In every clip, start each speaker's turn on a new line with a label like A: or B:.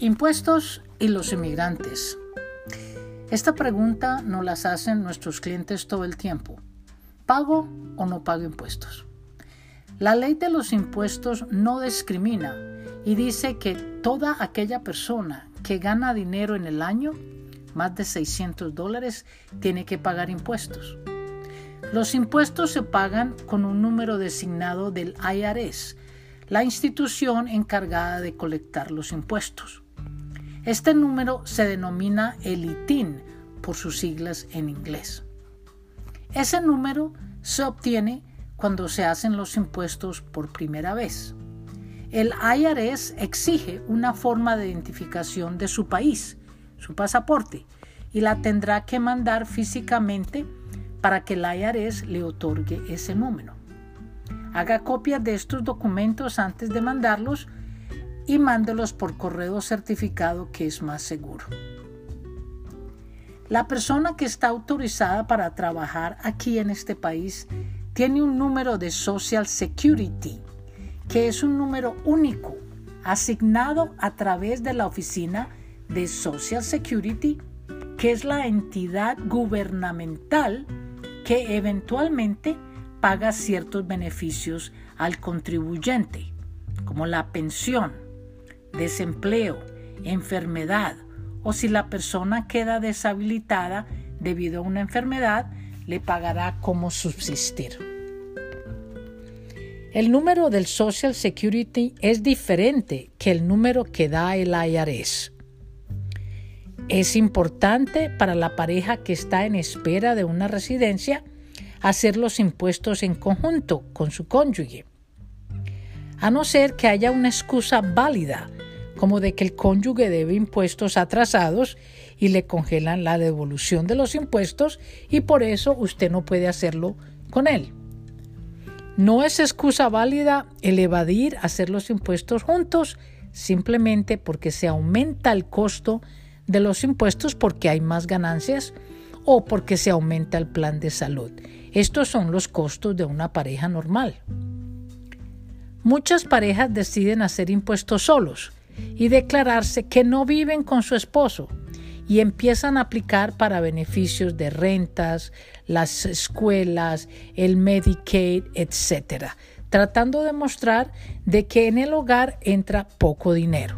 A: Impuestos y los inmigrantes. Esta pregunta nos las hacen nuestros clientes todo el tiempo. ¿Pago o no pago impuestos? La ley de los impuestos no discrimina y dice que toda aquella persona que gana dinero en el año, más de 600 dólares, tiene que pagar impuestos. Los impuestos se pagan con un número designado del IRS, la institución encargada de colectar los impuestos. Este número se denomina el ITIN por sus siglas en inglés. Ese número se obtiene cuando se hacen los impuestos por primera vez. El IRS exige una forma de identificación de su país, su pasaporte, y la tendrá que mandar físicamente para que el IRS le otorgue ese número. Haga copias de estos documentos antes de mandarlos y mándelos por correo certificado que es más seguro. La persona que está autorizada para trabajar aquí en este país tiene un número de Social Security, que es un número único asignado a través de la oficina de Social Security, que es la entidad gubernamental que eventualmente paga ciertos beneficios al contribuyente, como la pensión, desempleo, enfermedad o si la persona queda deshabilitada debido a una enfermedad, le pagará como subsistir. El número del Social Security es diferente que el número que da el IRS. Es importante para la pareja que está en espera de una residencia hacer los impuestos en conjunto con su cónyuge. A no ser que haya una excusa válida como de que el cónyuge debe impuestos atrasados y le congelan la devolución de los impuestos y por eso usted no puede hacerlo con él. No es excusa válida el evadir hacer los impuestos juntos simplemente porque se aumenta el costo de los impuestos porque hay más ganancias o porque se aumenta el plan de salud. Estos son los costos de una pareja normal. Muchas parejas deciden hacer impuestos solos y declararse que no viven con su esposo y empiezan a aplicar para beneficios de rentas, las escuelas, el Medicaid, etc., tratando de mostrar de que en el hogar entra poco dinero.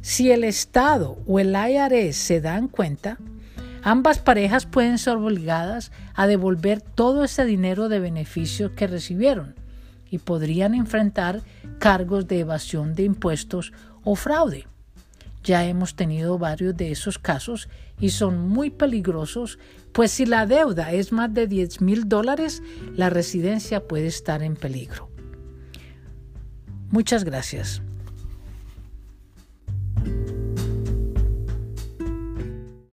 A: Si el Estado o el IRS se dan cuenta, ambas parejas pueden ser obligadas a devolver todo ese dinero de beneficios que recibieron y podrían enfrentar cargos de evasión de impuestos o fraude. Ya hemos tenido varios de esos casos y son muy peligrosos, pues si la deuda es más de 10 mil dólares, la residencia puede estar en peligro. Muchas gracias.